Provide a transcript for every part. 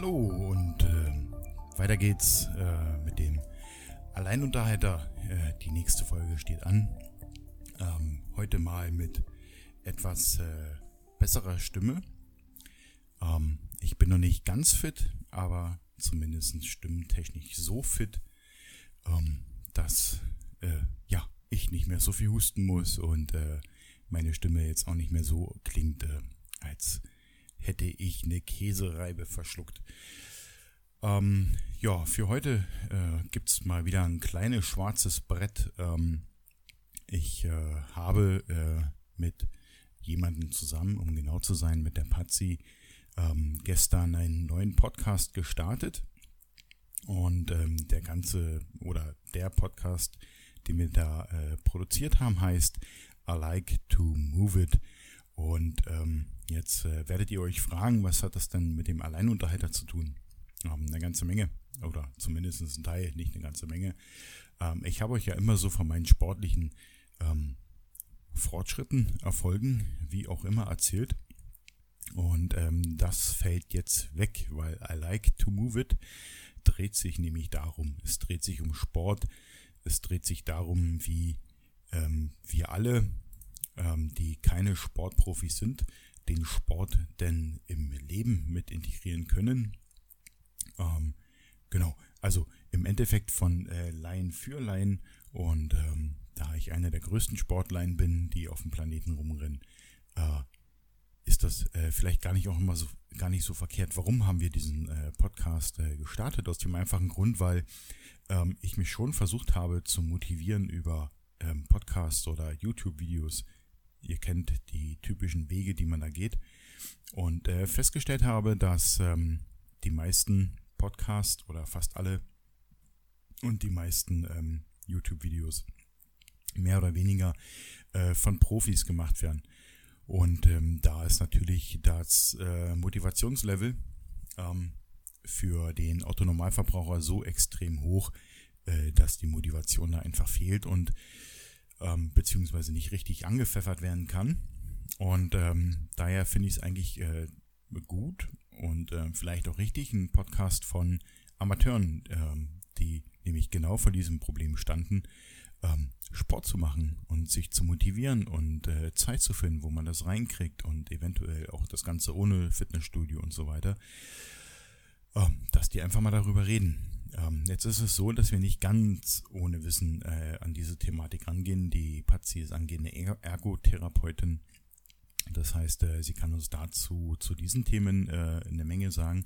hallo und äh, weiter geht's äh, mit dem Alleinunterhalter. Äh, die nächste Folge steht an. Ähm, heute mal mit etwas äh, besserer Stimme. Ähm, ich bin noch nicht ganz fit, aber zumindest stimmtechnisch so fit, ähm, dass äh, ja ich nicht mehr so viel husten muss und äh, meine Stimme jetzt auch nicht mehr so klingt, als hätte ich eine Käsereibe verschluckt. Ähm, ja, für heute äh, gibt es mal wieder ein kleines schwarzes Brett. Ähm, ich äh, habe äh, mit jemandem zusammen, um genau zu sein, mit der Patsy, ähm, gestern einen neuen Podcast gestartet. Und ähm, der ganze oder der Podcast, den wir da äh, produziert haben, heißt I Like to Move It. Und ähm, jetzt äh, werdet ihr euch fragen, was hat das denn mit dem Alleinunterhalter zu tun? Ähm, eine ganze Menge. Oder zumindest ein Teil, nicht eine ganze Menge. Ähm, ich habe euch ja immer so von meinen sportlichen ähm, Fortschritten, Erfolgen, wie auch immer erzählt. Und ähm, das fällt jetzt weg, weil I like to move it dreht sich nämlich darum. Es dreht sich um Sport. Es dreht sich darum, wie ähm, wir alle ähm, die keine Sportprofis sind, den Sport denn im Leben mit integrieren können. Ähm, genau, also im Endeffekt von äh, Laien für Laien und ähm, da ich einer der größten Sportleien bin, die auf dem Planeten rumrennen, äh, ist das äh, vielleicht gar nicht auch immer so gar nicht so verkehrt. Warum haben wir diesen äh, Podcast äh, gestartet? Aus dem einfachen Grund, weil ähm, ich mich schon versucht habe zu motivieren über ähm, Podcasts oder YouTube-Videos Ihr kennt die typischen Wege, die man da geht. Und äh, festgestellt habe, dass ähm, die meisten Podcasts oder fast alle und die meisten ähm, YouTube-Videos mehr oder weniger äh, von Profis gemacht werden. Und ähm, da ist natürlich das äh, Motivationslevel ähm, für den Autonormalverbraucher so extrem hoch, äh, dass die Motivation da einfach fehlt. Und ähm, beziehungsweise nicht richtig angepfeffert werden kann. Und ähm, daher finde ich es eigentlich äh, gut und äh, vielleicht auch richtig, ein Podcast von Amateuren, ähm, die nämlich genau vor diesem Problem standen, ähm, Sport zu machen und sich zu motivieren und äh, Zeit zu finden, wo man das reinkriegt und eventuell auch das Ganze ohne Fitnessstudio und so weiter, ähm, dass die einfach mal darüber reden. Ähm, jetzt ist es so, dass wir nicht ganz ohne Wissen äh, an diese Thematik rangehen. Die Patsy ist angehende Ergotherapeutin. Das heißt, äh, sie kann uns dazu zu diesen Themen äh, eine Menge sagen.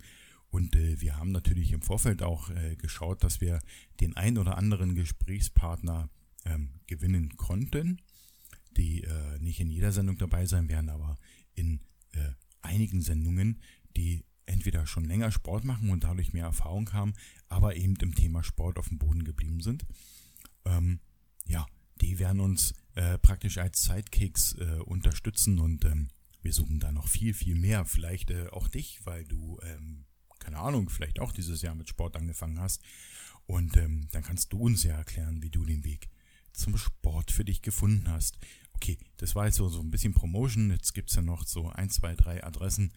Und äh, wir haben natürlich im Vorfeld auch äh, geschaut, dass wir den ein oder anderen Gesprächspartner ähm, gewinnen konnten, die äh, nicht in jeder Sendung dabei sein werden, aber in einigen Sendungen, die entweder schon länger Sport machen und dadurch mehr Erfahrung haben, aber eben im Thema Sport auf dem Boden geblieben sind. Ähm, ja, die werden uns äh, praktisch als Sidekicks äh, unterstützen und ähm, wir suchen da noch viel, viel mehr. Vielleicht äh, auch dich, weil du, ähm, keine Ahnung, vielleicht auch dieses Jahr mit Sport angefangen hast. Und ähm, dann kannst du uns ja erklären, wie du den Weg zum Sport für dich gefunden hast. Okay, das war jetzt so, so ein bisschen Promotion. Jetzt gibt es ja noch so ein, zwei, drei Adressen,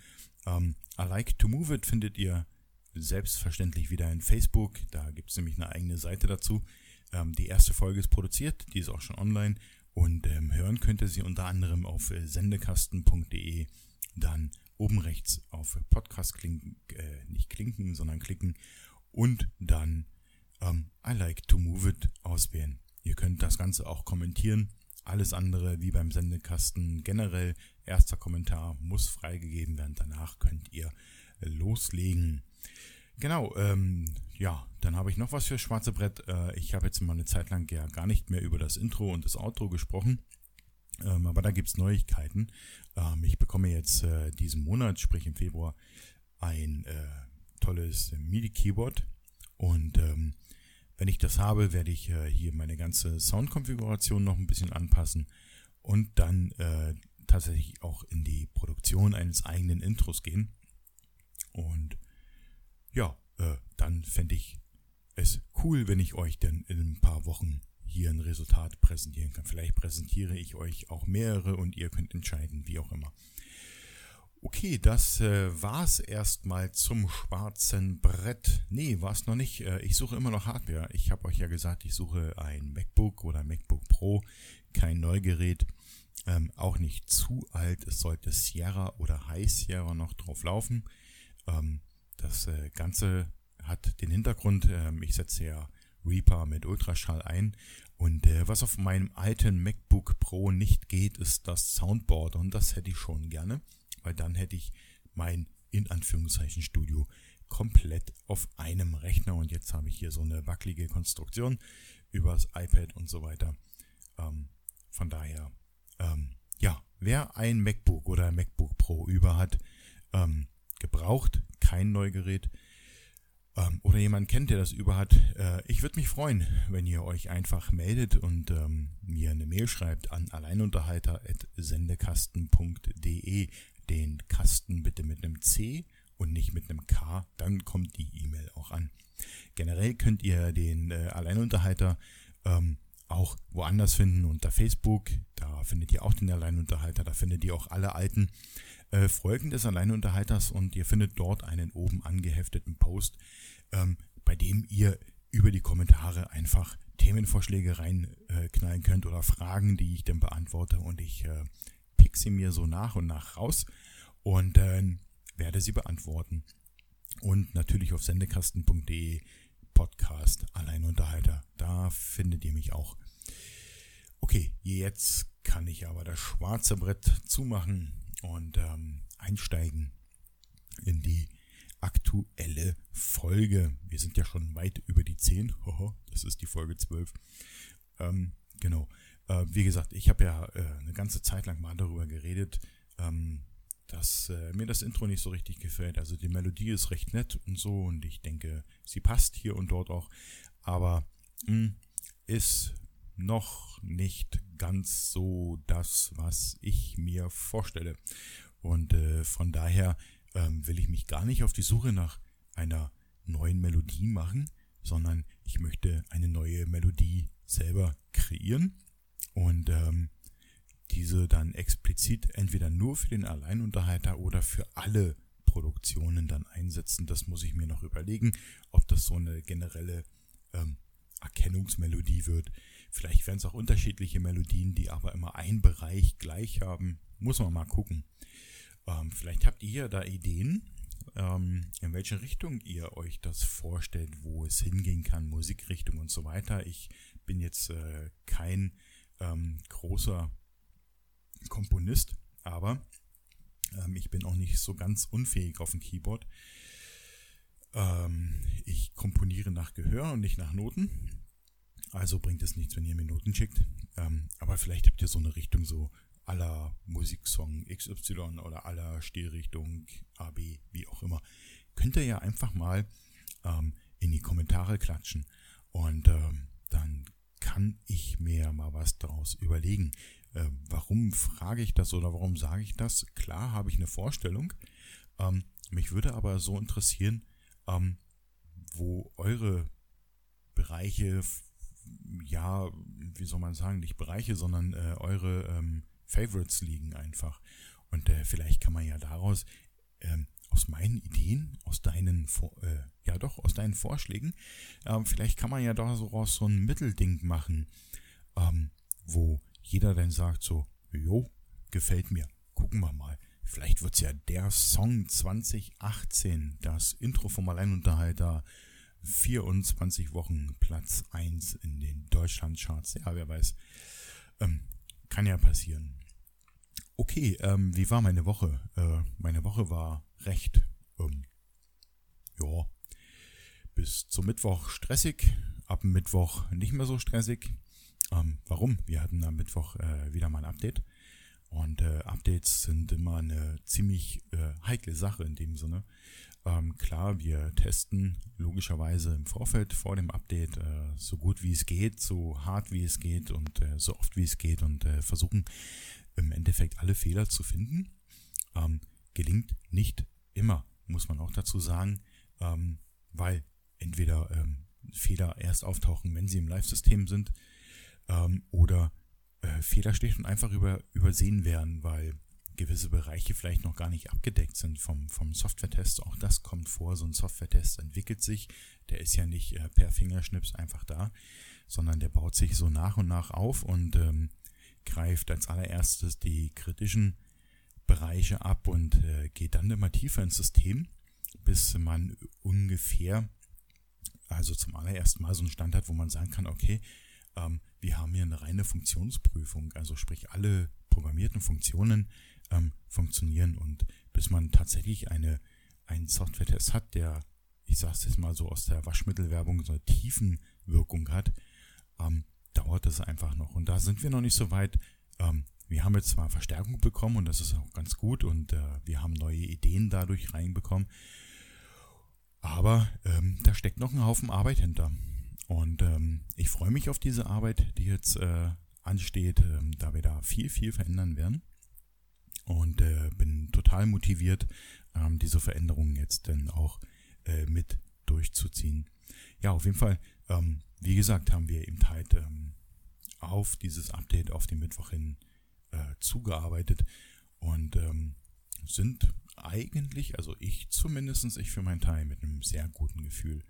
ähm, I Like to Move It findet ihr selbstverständlich wieder in Facebook. Da gibt es nämlich eine eigene Seite dazu. Ähm, die erste Folge ist produziert, die ist auch schon online. Und ähm, hören könnt ihr sie unter anderem auf äh, sendekasten.de. Dann oben rechts auf Podcast klinken, äh, nicht klinken, sondern klicken. Und dann ähm, I Like to Move It auswählen. Ihr könnt das Ganze auch kommentieren. Alles andere wie beim Sendekasten generell. Erster Kommentar muss freigegeben werden. Danach könnt ihr loslegen. Genau, ähm, ja, dann habe ich noch was für Schwarze Brett. Äh, ich habe jetzt mal eine Zeit lang ja gar nicht mehr über das Intro und das Outro gesprochen. Ähm, aber da gibt es Neuigkeiten. Ähm, ich bekomme jetzt äh, diesen Monat, sprich im Februar, ein äh, tolles MIDI-Keyboard. Und ähm, wenn ich das habe, werde ich äh, hier meine ganze Soundkonfiguration noch ein bisschen anpassen und dann äh, tatsächlich auch in die Produktion eines eigenen Intros gehen. Und ja, äh, dann fände ich es cool, wenn ich euch dann in ein paar Wochen hier ein Resultat präsentieren kann. Vielleicht präsentiere ich euch auch mehrere und ihr könnt entscheiden, wie auch immer. Okay, das äh, war's erstmal zum schwarzen Brett. Nee, war's noch nicht. Äh, ich suche immer noch Hardware. Ich habe euch ja gesagt, ich suche ein MacBook oder MacBook Pro, kein Neugerät, ähm, auch nicht zu alt. Es sollte Sierra oder High Sierra noch drauf laufen. Ähm, das äh, Ganze hat den Hintergrund, ähm, ich setze ja Reaper mit Ultraschall ein und äh, was auf meinem alten MacBook Pro nicht geht, ist das Soundboard und das hätte ich schon gerne weil dann hätte ich mein in Anführungszeichen Studio komplett auf einem Rechner und jetzt habe ich hier so eine wackelige Konstruktion übers iPad und so weiter. Ähm, von daher, ähm, ja, wer ein MacBook oder ein MacBook Pro über hat, ähm, gebraucht, kein Neugerät, ähm, oder jemand kennt, der das über hat, äh, ich würde mich freuen, wenn ihr euch einfach meldet und ähm, mir eine Mail schreibt an alleinunterhalter.sendekasten.de den Kasten bitte mit einem C und nicht mit einem K, dann kommt die E-Mail auch an. Generell könnt ihr den äh, Alleinunterhalter ähm, auch woanders finden, unter Facebook. Da findet ihr auch den Alleinunterhalter, da findet ihr auch alle alten äh, Folgen des Alleinunterhalters und ihr findet dort einen oben angehefteten Post, ähm, bei dem ihr über die Kommentare einfach Themenvorschläge reinknallen äh, könnt oder Fragen, die ich dann beantworte und ich äh, pick sie mir so nach und nach raus und äh, werde sie beantworten. Und natürlich auf sendekasten.de Podcast Alleinunterhalter. Da findet ihr mich auch. Okay, jetzt kann ich aber das schwarze Brett zumachen und ähm, einsteigen in die aktuelle Folge. Wir sind ja schon weit über die 10. das ist die Folge 12. Ähm, genau. Äh, wie gesagt, ich habe ja äh, eine ganze Zeit lang mal darüber geredet, ähm, dass äh, mir das Intro nicht so richtig gefällt. Also die Melodie ist recht nett und so und ich denke, sie passt hier und dort auch, aber mh, hm, ist noch nicht ganz so das, was ich mir vorstelle. Und äh, von daher ähm, will ich mich gar nicht auf die Suche nach einer neuen Melodie machen, sondern ich möchte eine neue Melodie selber kreieren und ähm, diese dann explizit entweder nur für den Alleinunterhalter oder für alle Produktionen dann einsetzen. Das muss ich mir noch überlegen, ob das so eine generelle ähm, Erkennungsmelodie wird. Vielleicht werden es auch unterschiedliche Melodien, die aber immer einen Bereich gleich haben. Muss man mal gucken. Ähm, vielleicht habt ihr da Ideen, ähm, in welche Richtung ihr euch das vorstellt, wo es hingehen kann, Musikrichtung und so weiter. Ich bin jetzt äh, kein ähm, großer Komponist, aber ähm, ich bin auch nicht so ganz unfähig auf dem Keyboard. Ähm, ich komponiere nach Gehör und nicht nach Noten. Also bringt es nichts, wenn ihr mir Noten schickt. Ähm, aber vielleicht habt ihr so eine Richtung so aller Musiksong XY oder aller Stilrichtung AB, wie auch immer. Könnt ihr ja einfach mal ähm, in die Kommentare klatschen. Und ähm, dann kann ich mir mal was daraus überlegen. Äh, warum frage ich das oder warum sage ich das? Klar habe ich eine Vorstellung. Ähm, mich würde aber so interessieren, ähm, wo eure Bereiche, ja, wie soll man sagen, nicht Bereiche, sondern äh, eure ähm, Favorites liegen einfach. Und äh, vielleicht kann man ja daraus ähm, aus meinen Ideen, aus deinen, äh, ja doch, aus deinen Vorschlägen, äh, vielleicht kann man ja daraus so ein Mittelding machen, ähm, wo jeder dann sagt so, jo, gefällt mir, gucken wir mal. Vielleicht wird's ja der Song 2018, das Intro vom Alleinunterhalter, 24 Wochen Platz 1 in den Deutschlandcharts. Ja, wer weiß. Ähm, kann ja passieren. Okay, ähm, wie war meine Woche? Äh, meine Woche war recht, ähm, ja, bis zum Mittwoch stressig, ab Mittwoch nicht mehr so stressig. Ähm, warum? Wir hatten am Mittwoch äh, wieder mal ein Update. Und äh, Updates sind immer eine ziemlich äh, heikle Sache in dem Sinne. Ähm, klar, wir testen logischerweise im Vorfeld vor dem Update äh, so gut wie es geht, so hart wie es geht und äh, so oft wie es geht und äh, versuchen im Endeffekt alle Fehler zu finden. Ähm, gelingt nicht immer, muss man auch dazu sagen, ähm, weil entweder ähm, Fehler erst auftauchen, wenn sie im Live-System sind, ähm, oder äh, Fehler schlicht und einfach über, übersehen werden, weil gewisse Bereiche vielleicht noch gar nicht abgedeckt sind vom, vom Software-Test. Auch das kommt vor. So ein Software-Test entwickelt sich. Der ist ja nicht äh, per Fingerschnips einfach da, sondern der baut sich so nach und nach auf und ähm, greift als allererstes die kritischen Bereiche ab und äh, geht dann immer tiefer ins System, bis man ungefähr, also zum allerersten Mal so einen Stand hat, wo man sagen kann, okay, ähm, wir haben hier eine reine Funktionsprüfung, also sprich alle programmierten Funktionen ähm, funktionieren und bis man tatsächlich eine, einen Software-Test hat, der, ich sage es jetzt mal so aus der Waschmittelwerbung, so eine Tiefenwirkung hat, ähm, dauert es einfach noch. Und da sind wir noch nicht so weit. Ähm, wir haben jetzt zwar Verstärkung bekommen und das ist auch ganz gut und äh, wir haben neue Ideen dadurch reinbekommen, aber ähm, da steckt noch ein Haufen Arbeit hinter. Und ähm, ich freue mich auf diese Arbeit, die jetzt äh, ansteht, äh, da wir da viel, viel verändern werden. Und äh, bin total motiviert, ähm, diese Veränderungen jetzt dann auch äh, mit durchzuziehen. Ja, auf jeden Fall, ähm, wie gesagt, haben wir eben halt ähm, auf dieses Update auf den Mittwoch hin äh, zugearbeitet und ähm, sind eigentlich, also ich zumindest, ich für meinen Teil mit einem sehr guten Gefühl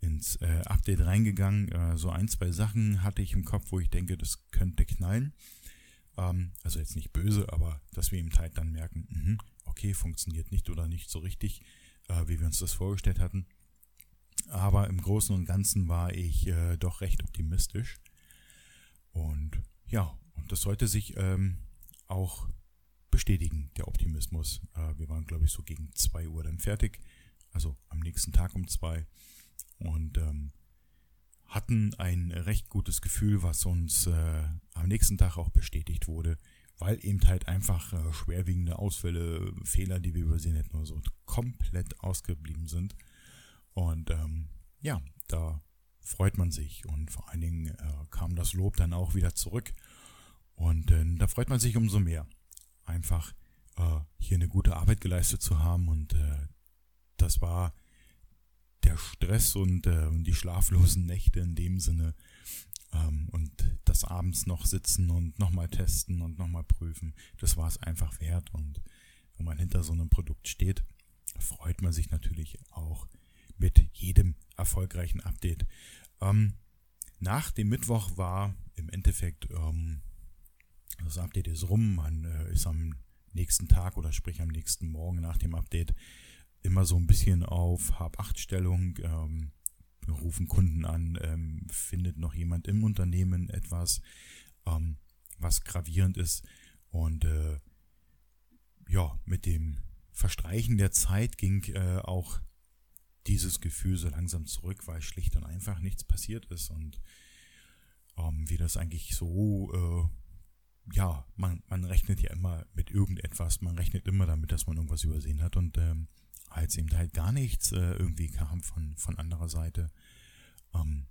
ins äh, Update reingegangen. Äh, so ein, zwei Sachen hatte ich im Kopf, wo ich denke, das könnte knallen. Ähm, also jetzt nicht böse, aber dass wir im Teil dann merken, mh, okay, funktioniert nicht oder nicht so richtig, äh, wie wir uns das vorgestellt hatten. Aber im Großen und Ganzen war ich äh, doch recht optimistisch. Und ja, und das sollte sich ähm, auch bestätigen, der Optimismus. Äh, wir waren, glaube ich, so gegen zwei Uhr dann fertig. Also am nächsten Tag um zwei und ähm, hatten ein recht gutes Gefühl, was uns äh, am nächsten Tag auch bestätigt wurde, weil eben halt einfach äh, schwerwiegende Ausfälle, Fehler, die wir übersehen hätten, nur so komplett ausgeblieben sind. Und ähm, ja, da freut man sich und vor allen Dingen äh, kam das Lob dann auch wieder zurück und äh, da freut man sich umso mehr, einfach äh, hier eine gute Arbeit geleistet zu haben und äh, das war der Stress und äh, die schlaflosen Nächte in dem Sinne ähm, und das abends noch sitzen und nochmal testen und nochmal prüfen, das war es einfach wert. Und wenn man hinter so einem Produkt steht, freut man sich natürlich auch mit jedem erfolgreichen Update. Ähm, nach dem Mittwoch war im Endeffekt ähm, das Update ist rum, man äh, ist am nächsten Tag oder sprich am nächsten Morgen nach dem Update immer so ein bisschen auf Hab-Acht-Stellung, ähm, rufen Kunden an, ähm, findet noch jemand im Unternehmen etwas, ähm, was gravierend ist. Und äh, ja, mit dem Verstreichen der Zeit ging äh, auch dieses Gefühl so langsam zurück, weil schlicht und einfach nichts passiert ist und ähm, wie das eigentlich so, äh, ja, man, man rechnet ja immer mit irgendetwas, man rechnet immer damit, dass man irgendwas übersehen hat und ähm, als eben halt gar nichts äh, irgendwie kam von, von anderer Seite, ähm,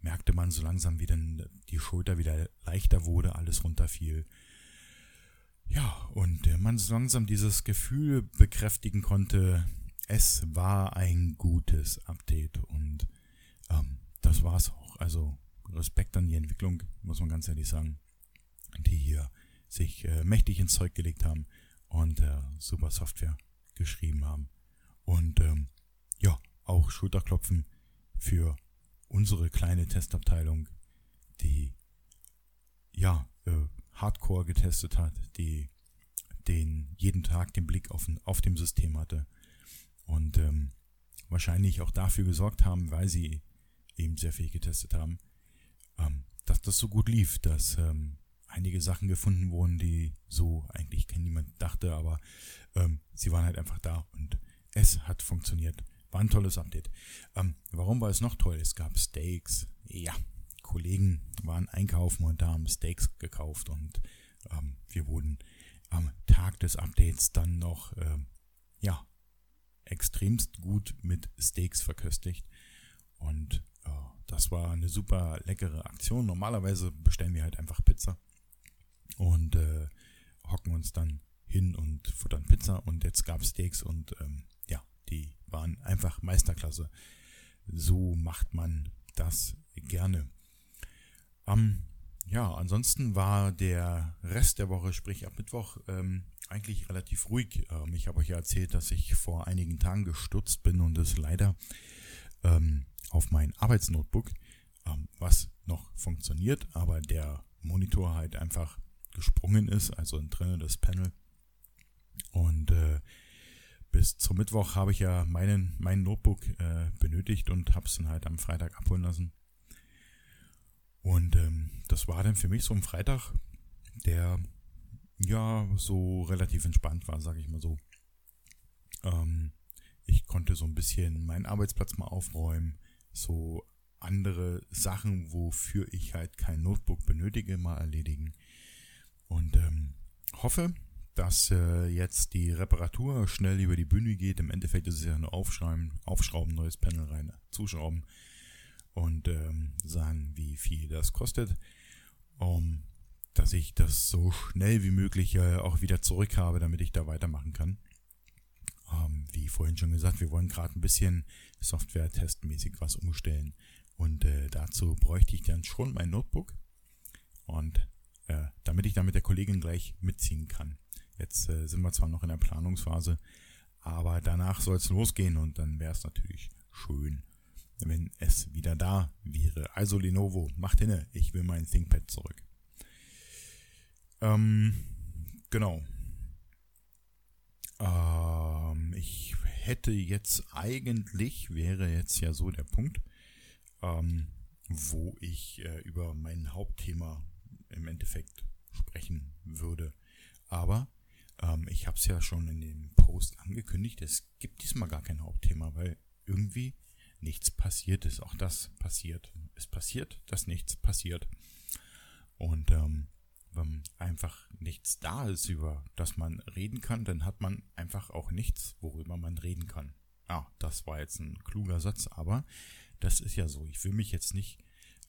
merkte man so langsam, wie dann die Schulter wieder leichter wurde, alles runterfiel. Ja, und äh, man so langsam dieses Gefühl bekräftigen konnte, es war ein gutes Update und ähm, das war's auch. Also Respekt an die Entwicklung, muss man ganz ehrlich sagen, die hier sich äh, mächtig ins Zeug gelegt haben und äh, super Software geschrieben haben. Und ähm, ja, auch Schulterklopfen für unsere kleine Testabteilung, die ja äh, Hardcore getestet hat, die den jeden Tag den Blick auf, auf dem System hatte und ähm, wahrscheinlich auch dafür gesorgt haben, weil sie eben sehr viel getestet haben, ähm, dass das so gut lief, dass ähm, einige Sachen gefunden wurden, die so eigentlich niemand dachte, aber ähm, sie waren halt einfach da und es hat funktioniert. War ein tolles Update. Ähm, warum war es noch toll? Es gab Steaks. Ja, Kollegen waren einkaufen und da haben Steaks gekauft und ähm, wir wurden am Tag des Updates dann noch, ähm, ja, extremst gut mit Steaks verköstigt. Und äh, das war eine super leckere Aktion. Normalerweise bestellen wir halt einfach Pizza und äh, hocken uns dann hin und futtern Pizza und jetzt gab es Steaks und ähm, die waren einfach Meisterklasse. So macht man das gerne. Ähm, ja, ansonsten war der Rest der Woche, sprich ab Mittwoch, ähm, eigentlich relativ ruhig. Ähm, ich habe euch ja erzählt, dass ich vor einigen Tagen gestürzt bin und es leider ähm, auf mein Arbeitsnotebook, ähm, was noch funktioniert, aber der Monitor halt einfach gesprungen ist, also ein das Panel. Und äh, bis zum Mittwoch habe ich ja meinen, mein Notebook äh, benötigt und habe es dann halt am Freitag abholen lassen. Und ähm, das war dann für mich so ein Freitag, der ja so relativ entspannt war, sage ich mal so. Ähm, ich konnte so ein bisschen meinen Arbeitsplatz mal aufräumen, so andere Sachen, wofür ich halt kein Notebook benötige, mal erledigen. Und ähm, hoffe, dass äh, jetzt die Reparatur schnell über die Bühne geht. Im Endeffekt ist es ja nur aufschreiben, aufschrauben, neues Panel rein, zuschrauben und ähm, sagen, wie viel das kostet, um dass ich das so schnell wie möglich äh, auch wieder zurück habe, damit ich da weitermachen kann. Ähm, wie vorhin schon gesagt, wir wollen gerade ein bisschen Software-testmäßig was umstellen. Und äh, dazu bräuchte ich dann schon mein Notebook. Und äh, damit ich da mit der Kollegin gleich mitziehen kann. Jetzt äh, sind wir zwar noch in der Planungsphase, aber danach soll es losgehen und dann wäre es natürlich schön, wenn es wieder da wäre. Also Lenovo, macht hinne, ich will mein ThinkPad zurück. Ähm, genau. Ähm, ich hätte jetzt eigentlich, wäre jetzt ja so der Punkt, ähm, wo ich äh, über mein Hauptthema im Endeffekt sprechen würde. Aber ähm, ich habe es ja schon in dem Post angekündigt, es gibt diesmal gar kein Hauptthema, weil irgendwie nichts passiert ist. Auch das passiert. Es passiert, dass nichts passiert. Und ähm, wenn einfach nichts da ist, über das man reden kann, dann hat man einfach auch nichts, worüber man reden kann. Ah, das war jetzt ein kluger Satz, aber das ist ja so. Ich will mich jetzt nicht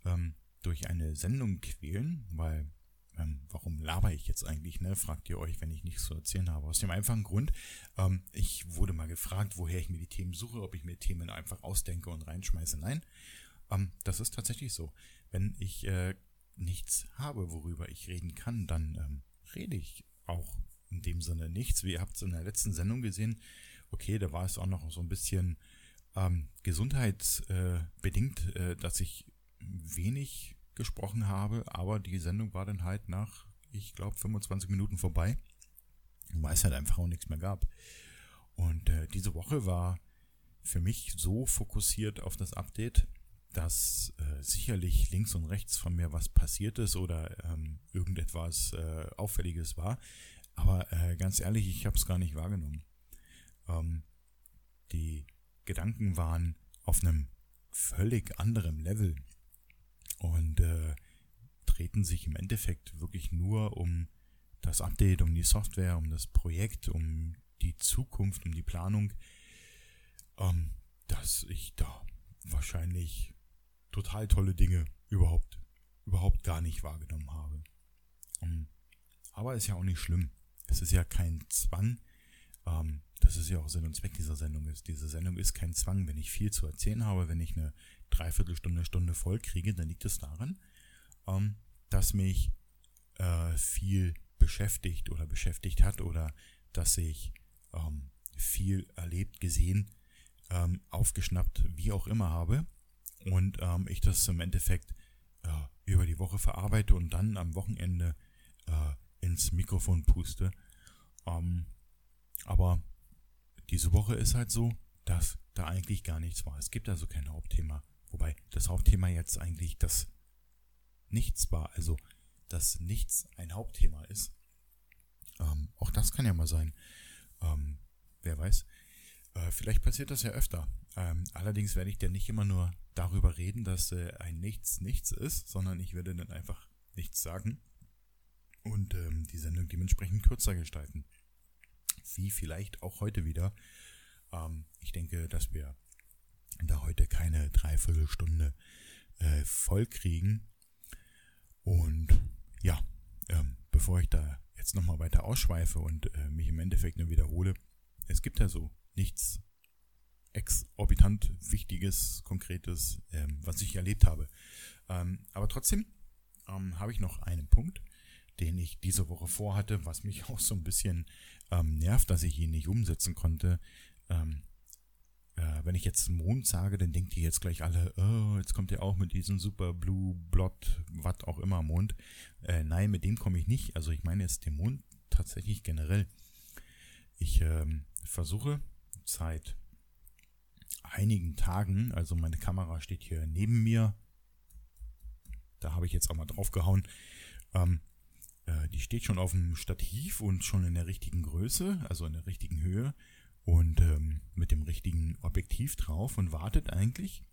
ähm, durch eine Sendung quälen, weil ähm, warum laber ich jetzt eigentlich, ne? Fragt ihr euch, wenn ich nichts zu erzählen habe. Aus dem einfachen Grund, ähm, ich wurde mal gefragt, woher ich mir die Themen suche, ob ich mir Themen einfach ausdenke und reinschmeiße. Nein, ähm, das ist tatsächlich so. Wenn ich äh, nichts habe, worüber ich reden kann, dann ähm, rede ich auch in dem Sinne nichts. Wie ihr habt es in der letzten Sendung gesehen, okay, da war es auch noch so ein bisschen ähm, gesundheitsbedingt, äh, dass ich wenig gesprochen habe, aber die Sendung war dann halt nach, ich glaube, 25 Minuten vorbei, weil es halt einfach auch nichts mehr gab. Und äh, diese Woche war für mich so fokussiert auf das Update, dass äh, sicherlich links und rechts von mir was passiert ist oder ähm, irgendetwas äh, Auffälliges war. Aber äh, ganz ehrlich, ich habe es gar nicht wahrgenommen. Ähm, die Gedanken waren auf einem völlig anderen Level und äh, treten sich im Endeffekt wirklich nur um das Update, um die Software, um das Projekt, um die Zukunft, um die Planung, ähm, dass ich da wahrscheinlich total tolle Dinge überhaupt, überhaupt gar nicht wahrgenommen habe. Um, ähm, aber ist ja auch nicht schlimm. Es ist ja kein Zwang. Ähm, das ist ja auch Sinn und Zweck dieser Sendung ist. Diese Sendung ist kein Zwang. Wenn ich viel zu erzählen habe, wenn ich eine Dreiviertelstunde, Stunde voll kriege, dann liegt es daran, ähm, dass mich äh, viel beschäftigt oder beschäftigt hat oder dass ich ähm, viel erlebt, gesehen, ähm, aufgeschnappt, wie auch immer habe und ähm, ich das im Endeffekt äh, über die Woche verarbeite und dann am Wochenende äh, ins Mikrofon puste. Ähm, aber diese Woche ist halt so, dass da eigentlich gar nichts war. Es gibt also kein Hauptthema. Wobei das Hauptthema jetzt eigentlich das Nichts war. Also, dass nichts ein Hauptthema ist. Ähm, auch das kann ja mal sein. Ähm, wer weiß. Äh, vielleicht passiert das ja öfter. Ähm, allerdings werde ich dann nicht immer nur darüber reden, dass äh, ein Nichts nichts ist, sondern ich werde dann einfach nichts sagen und ähm, die Sendung dementsprechend kürzer gestalten. Wie vielleicht auch heute wieder. Ähm, ich denke, dass wir da heute keine Dreiviertelstunde äh, voll. Und ja, ähm, bevor ich da jetzt nochmal weiter ausschweife und äh, mich im Endeffekt nur wiederhole, es gibt ja so nichts exorbitant Wichtiges, Konkretes, ähm, was ich erlebt habe. Ähm, aber trotzdem ähm, habe ich noch einen Punkt, den ich diese Woche vorhatte, was mich auch so ein bisschen ähm, nervt, dass ich ihn nicht umsetzen konnte. Äh, wenn ich jetzt Mond sage, dann denkt ihr jetzt gleich alle, oh, jetzt kommt ihr auch mit diesem super Blue, Blot, was auch immer Mond. Äh, nein, mit dem komme ich nicht. Also ich meine jetzt den Mond tatsächlich generell. Ich ähm, versuche seit einigen Tagen, also meine Kamera steht hier neben mir, da habe ich jetzt auch mal drauf gehauen, ähm, äh, die steht schon auf dem Stativ und schon in der richtigen Größe, also in der richtigen Höhe und ähm, mit dem richtigen Objektiv drauf und wartet eigentlich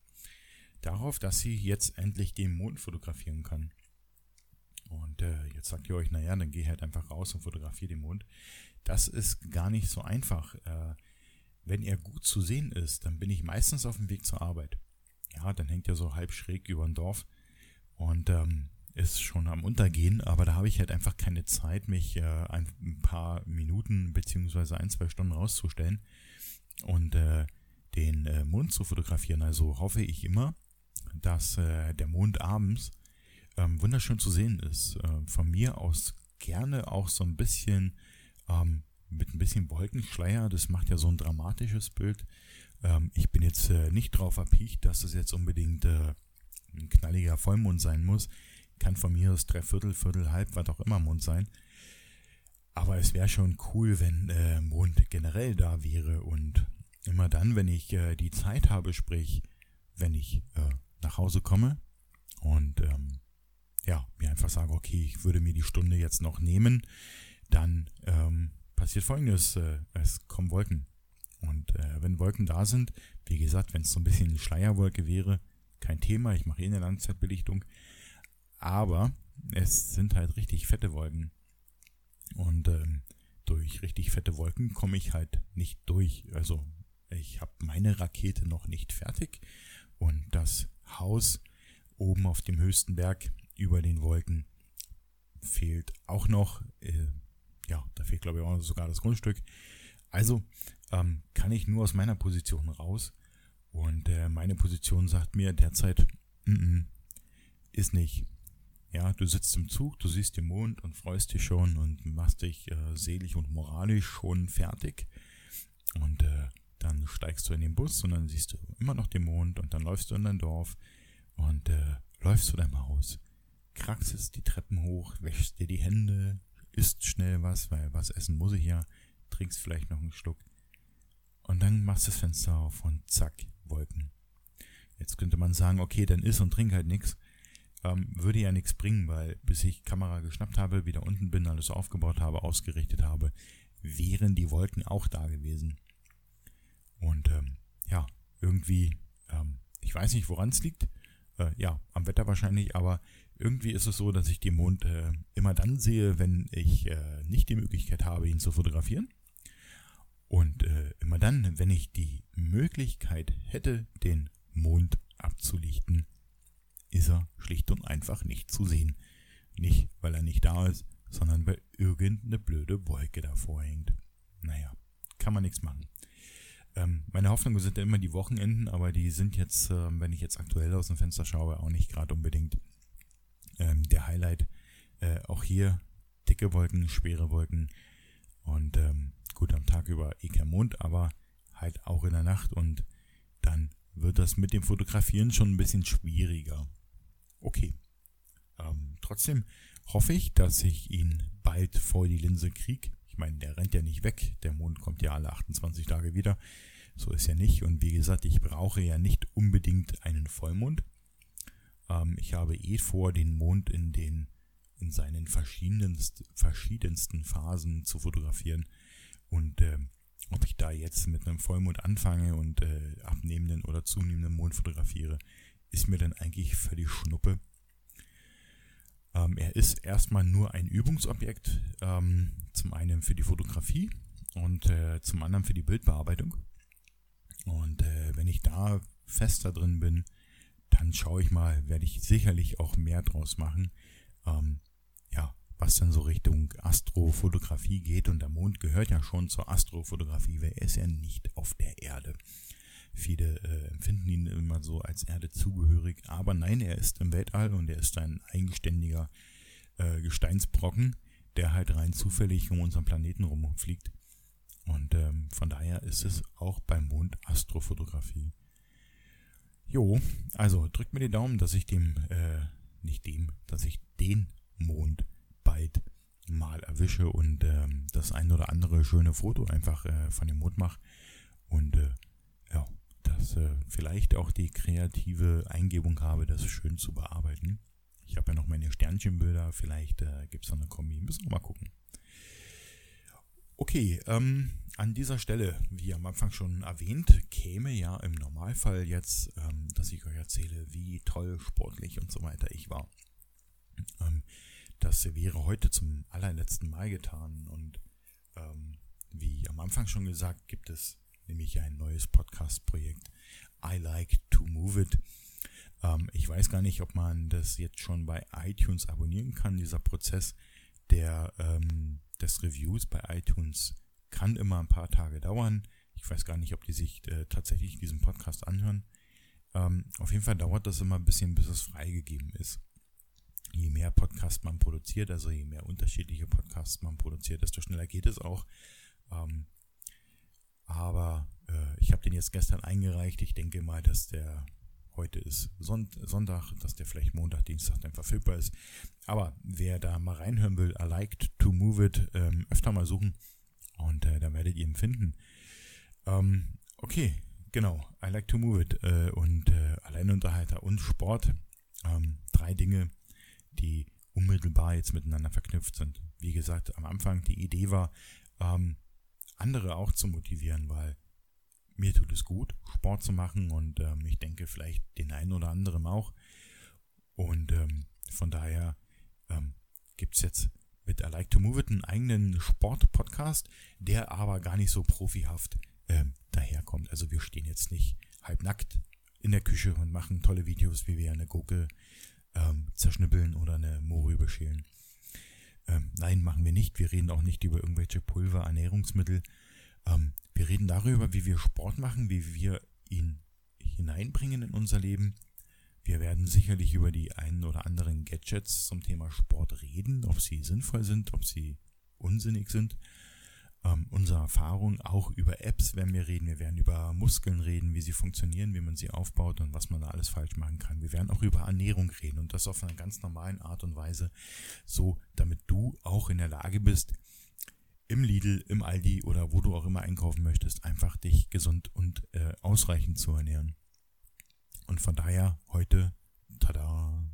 darauf, dass sie jetzt endlich den Mond fotografieren kann. Und äh, jetzt sagt ihr euch, naja, dann geh halt einfach raus und fotografiere den Mond. Das ist gar nicht so einfach. Äh, wenn er gut zu sehen ist, dann bin ich meistens auf dem Weg zur Arbeit. Ja, dann hängt er so halb schräg über ein Dorf und ähm, ist schon am Untergehen, aber da habe ich halt einfach keine Zeit, mich äh, ein, paar Minuten beziehungsweise ein, zwei Stunden rauszustellen und äh, den äh, Mond zu fotografieren. Also hoffe ich immer, dass äh, der Mond abends ähm, wunderschön zu sehen ist. Äh, von mir aus gerne auch so ein bisschen ähm, mit ein bisschen Wolkenschleier. Das macht ja so ein dramatisches Bild. Ähm, ich bin jetzt äh, nicht drauf erpicht, dass es jetzt unbedingt ein knalliger Vollmond sein muss. Kann von mir aus Dreiviertel, Viertel, Halb, was auch immer Mond sein. Aber es wäre schon cool, wenn äh, Mond generell da wäre und immer dann, wenn ich äh, die Zeit habe, sprich, wenn ich äh, nach Hause komme und ähm, ja, mir einfach sage, okay, ich würde mir die Stunde jetzt noch nehmen, dann ähm, passiert folgendes, äh, es kommen Wolken. Und äh, wenn Wolken da sind, wie gesagt, wenn es so ein bisschen eine Schleierwolke wäre, kein Thema, ich mache eh eine Langzeitbelichtung. Aber es sind halt richtig fette Wolken. Und ähm, durch richtig fette Wolken komme ich halt nicht durch. Also ich habe meine Rakete noch nicht fertig. Und das Haus oben auf dem höchsten Berg über den Wolken fehlt auch noch. Äh, ja, da fehlt glaube ich auch sogar das Grundstück. Also ähm, kann ich nur aus meiner Position raus und äh, meine Position sagt mir derzeit, mm -mm, ist nicht. Ja, du sitzt im Zug, du siehst den Mond und freust dich schon und machst dich äh, seelisch und moralisch schon fertig. Und äh, dann steigst du in den Bus und dann siehst du immer noch den Mond und dann läufst du in dein Dorf und äh, läufst zu deinem Haus, kraxest die Treppen hoch, wäschst dir die Hände, isst schnell was, weil was essen muss ich ja, trinkst vielleicht noch einen Schluck. Und dann machst du das Fenster auf und zack, Wolken. Jetzt könnte man sagen, okay, dann iss und trink halt nichts. Ähm, würde ja nichts bringen, weil bis ich Kamera geschnappt habe, wieder unten bin, alles aufgebaut habe, ausgerichtet habe, wären die Wolken auch da gewesen. Und ähm, ja, irgendwie, ähm, ich weiß nicht, woran es liegt. Äh, ja, am Wetter wahrscheinlich, aber irgendwie ist es so, dass ich den Mond äh, immer dann sehe, wenn ich äh, nicht die Möglichkeit habe, ihn zu fotografieren. Und äh, immer dann, wenn ich die Möglichkeit hätte, den Mond abzulichten, ist er schlicht und einfach nicht zu sehen. Nicht, weil er nicht da ist, sondern weil irgendeine blöde Wolke davor hängt. Naja, kann man nichts machen. Ähm, meine Hoffnungen sind ja immer die Wochenenden, aber die sind jetzt, äh, wenn ich jetzt aktuell aus dem Fenster schaue, auch nicht gerade unbedingt ähm, der Highlight. Äh, auch hier dicke Wolken, schwere Wolken und ähm, Gut, am Tag über eh kein Mond, aber halt auch in der Nacht und dann wird das mit dem Fotografieren schon ein bisschen schwieriger. Okay. Ähm, trotzdem hoffe ich, dass ich ihn bald vor die Linse kriege. Ich meine, der rennt ja nicht weg. Der Mond kommt ja alle 28 Tage wieder. So ist ja nicht. Und wie gesagt, ich brauche ja nicht unbedingt einen Vollmond. Ähm, ich habe eh vor, den Mond in den in seinen verschiedensten, verschiedensten Phasen zu fotografieren. Und äh, ob ich da jetzt mit einem Vollmond anfange und äh, abnehmenden oder zunehmenden Mond fotografiere, ist mir dann eigentlich völlig schnuppe. Ähm, er ist erstmal nur ein Übungsobjekt, ähm, zum einen für die Fotografie und äh, zum anderen für die Bildbearbeitung. Und äh, wenn ich da fester drin bin, dann schaue ich mal, werde ich sicherlich auch mehr draus machen. Ähm, ja, was dann so Richtung Astrofotografie geht. Und der Mond gehört ja schon zur Astrofotografie, weil er ist ja nicht auf der Erde. Viele äh, empfinden ihn immer so als Erde zugehörig, aber nein, er ist im Weltall und er ist ein eigenständiger, äh, Gesteinsbrocken, der halt rein zufällig um unseren Planeten rumfliegt. Und ähm, von daher ist es auch beim Mond Astrofotografie. Jo, also drückt mir die Daumen, dass ich dem, äh, nicht dem, dass ich den Mond bald mal erwische und ähm, das ein oder andere schöne Foto einfach äh, von dem Mond mache. Und äh, ja, dass äh, vielleicht auch die kreative Eingebung habe, das schön zu bearbeiten. Ich habe ja noch meine Sternchenbilder, vielleicht äh, gibt es noch eine Kombi, müssen wir mal gucken. Okay, ähm, an dieser Stelle, wie am Anfang schon erwähnt, käme ja im Normalfall jetzt, ähm, dass ich euch erzähle, wie toll sportlich und so weiter ich war. Ähm, das wäre heute zum allerletzten Mal getan und ähm, wie am Anfang schon gesagt, gibt es nämlich ein neues Podcast-Projekt. I like to move it. Ähm, ich weiß gar nicht, ob man das jetzt schon bei iTunes abonnieren kann. Dieser Prozess der, ähm, des Reviews bei iTunes kann immer ein paar Tage dauern. Ich weiß gar nicht, ob die sich äh, tatsächlich diesen Podcast anhören. Ähm, auf jeden Fall dauert das immer ein bisschen, bis es freigegeben ist. Je mehr Podcasts man produziert, also je mehr unterschiedliche Podcasts man produziert, desto schneller geht es auch. Ähm, aber äh, ich habe den jetzt gestern eingereicht. Ich denke mal, dass der heute ist Sonntag, dass der vielleicht Montag, Dienstag dann verfügbar ist. Aber wer da mal reinhören will, I like to move it, ähm, öfter mal suchen und äh, dann werdet ihr ihn finden. Ähm, okay, genau, I like to move it äh, und äh, Alleinunterhalter und Sport. Ähm, drei Dinge, die unmittelbar jetzt miteinander verknüpft sind. Wie gesagt, am Anfang die Idee war, ähm, andere auch zu motivieren, weil mir tut es gut, Sport zu machen und ähm, ich denke vielleicht den einen oder anderen auch. Und ähm, von daher ähm, gibt es jetzt mit I Like to Move It einen eigenen Sport-Podcast, der aber gar nicht so profihaft ähm, daherkommt. Also wir stehen jetzt nicht halbnackt in der Küche und machen tolle Videos, wie wir eine Gurke ähm, zerschnippeln oder eine Mohrrübe beschälen. Ähm, nein, machen wir nicht. Wir reden auch nicht über irgendwelche Pulver, Ernährungsmittel. Ähm, wir reden darüber, wie wir Sport machen, wie wir ihn hineinbringen in unser Leben. Wir werden sicherlich über die einen oder anderen Gadgets zum Thema Sport reden, ob sie sinnvoll sind, ob sie unsinnig sind. Ähm, unsere Erfahrung auch über Apps werden wir reden. Wir werden über Muskeln reden, wie sie funktionieren, wie man sie aufbaut und was man da alles falsch machen kann. Wir werden auch über Ernährung reden und das auf einer ganz normalen Art und Weise, so damit du auch in der Lage bist, im Lidl, im Aldi oder wo du auch immer einkaufen möchtest, einfach dich gesund und äh, ausreichend zu ernähren. Und von daher heute, tada,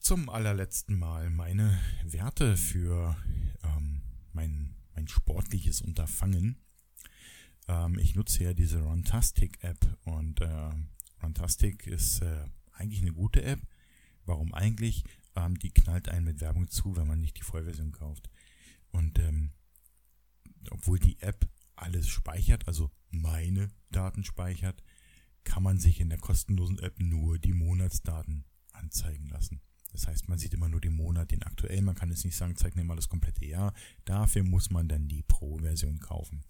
zum allerletzten Mal meine Werte für ähm, mein, mein sportliches Unterfangen. Ähm, ich nutze ja diese Runtastic App und äh, Runtastic ist äh, eigentlich eine gute App. Warum eigentlich? Ähm, die knallt einen mit Werbung zu, wenn man nicht die Vollversion kauft. Und ähm, obwohl die App alles speichert, also meine Daten speichert, kann man sich in der kostenlosen App nur die Monatsdaten anzeigen lassen. Das heißt, man sieht immer nur den Monat, den aktuellen. Man kann jetzt nicht sagen, zeig mir mal das komplette Jahr. Dafür muss man dann die Pro-Version kaufen.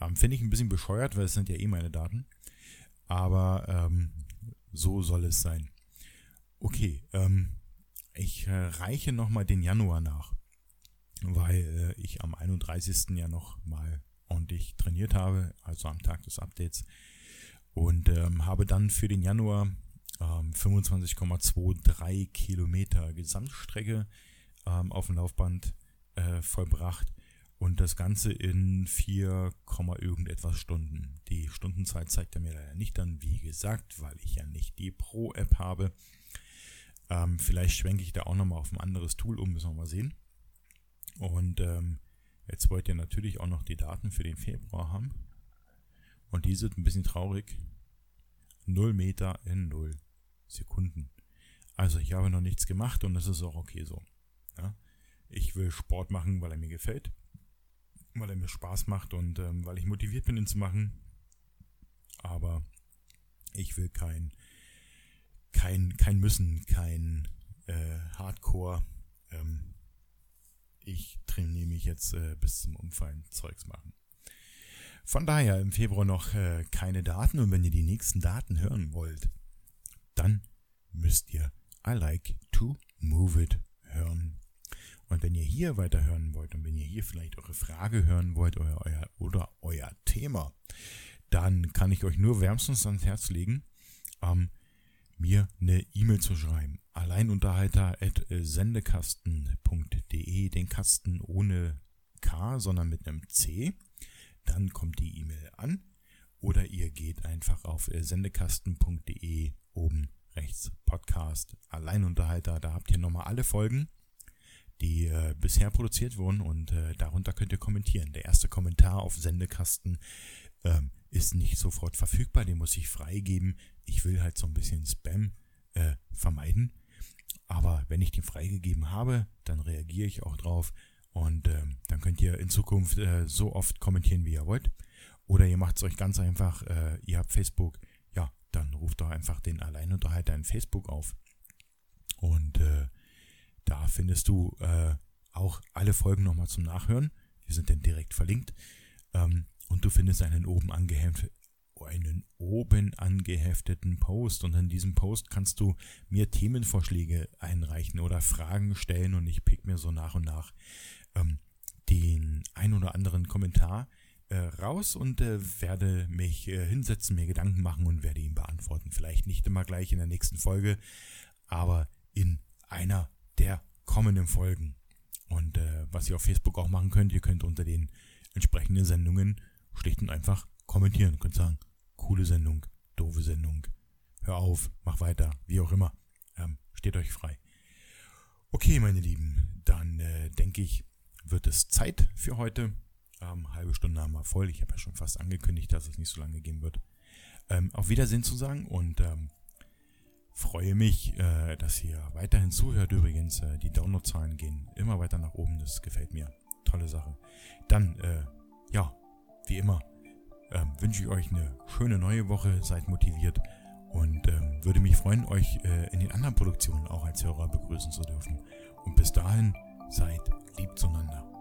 Ähm, Finde ich ein bisschen bescheuert, weil es sind ja eh meine Daten. Aber ähm, so soll es sein. Okay, ähm, ich äh, reiche nochmal den Januar nach weil äh, ich am 31. ja noch mal ordentlich trainiert habe, also am Tag des Updates. Und ähm, habe dann für den Januar ähm, 25,23 Kilometer Gesamtstrecke ähm, auf dem Laufband äh, vollbracht und das Ganze in 4, irgendetwas Stunden. Die Stundenzeit zeigt er mir leider nicht dann, wie gesagt, weil ich ja nicht die Pro-App habe. Ähm, vielleicht schwenke ich da auch nochmal auf ein anderes Tool um, müssen wir mal sehen. Und ähm, jetzt wollt ihr natürlich auch noch die Daten für den Februar haben. Und die sind ein bisschen traurig. 0 Meter in 0 Sekunden. Also ich habe noch nichts gemacht und das ist auch okay so. Ja? Ich will Sport machen, weil er mir gefällt, weil er mir Spaß macht und ähm, weil ich motiviert bin, ihn zu machen. Aber ich will kein, kein, kein Müssen, kein äh, Hardcore. Ähm, ich trainiere mich jetzt äh, bis zum Umfallen Zeugs machen. Von daher im Februar noch äh, keine Daten und wenn ihr die nächsten Daten hören wollt, dann müsst ihr I like to move it hören. Und wenn ihr hier weiterhören wollt und wenn ihr hier vielleicht eure Frage hören wollt oder euer, oder euer Thema, dann kann ich euch nur wärmstens ans Herz legen, ähm, mir eine E-Mail zu schreiben. Alleinunterhalter.sendekasten.de, den Kasten ohne K, sondern mit einem C. Dann kommt die E-Mail an. Oder ihr geht einfach auf äh, sendekasten.de oben rechts Podcast Alleinunterhalter. Da habt ihr nochmal alle Folgen die äh, bisher produziert wurden und äh, darunter könnt ihr kommentieren. Der erste Kommentar auf Sendekasten ähm, ist nicht sofort verfügbar, den muss ich freigeben. Ich will halt so ein bisschen Spam äh, vermeiden. Aber wenn ich den freigegeben habe, dann reagiere ich auch drauf und ähm, dann könnt ihr in Zukunft äh, so oft kommentieren, wie ihr wollt. Oder ihr macht es euch ganz einfach, äh, ihr habt Facebook, dann ruft doch einfach den Alleinunterhalter in Facebook auf. Und äh, da findest du äh, auch alle Folgen nochmal zum Nachhören. Die sind dann direkt verlinkt. Ähm, und du findest einen oben, einen oben angehefteten Post. Und in diesem Post kannst du mir Themenvorschläge einreichen oder Fragen stellen. Und ich pick mir so nach und nach ähm, den ein oder anderen Kommentar äh, raus und äh, werde mich äh, hinsetzen, mir Gedanken machen und werde ihn beantworten. Vielleicht nicht immer gleich in der nächsten Folge, aber in einer der kommenden Folgen. Und äh, was ihr auf Facebook auch machen könnt, ihr könnt unter den entsprechenden Sendungen schlicht und einfach kommentieren. Ihr könnt sagen, coole Sendung, doofe Sendung, hör auf, mach weiter, wie auch immer. Ähm, steht euch frei. Okay, meine Lieben, dann äh, denke ich, wird es Zeit für heute. Ähm, halbe Stunde haben wir voll. Ich habe ja schon fast angekündigt, dass es nicht so lange gehen wird. Ähm, auf Wiedersehen zu sagen und ähm, freue mich, äh, dass ihr weiterhin zuhört. Übrigens, äh, die Downloadzahlen gehen immer weiter nach oben. Das gefällt mir. Tolle Sache. Dann, äh, ja, wie immer, ähm, wünsche ich euch eine schöne neue Woche. Seid motiviert und ähm, würde mich freuen, euch äh, in den anderen Produktionen auch als Hörer begrüßen zu dürfen. Und bis dahin, seid lieb zueinander.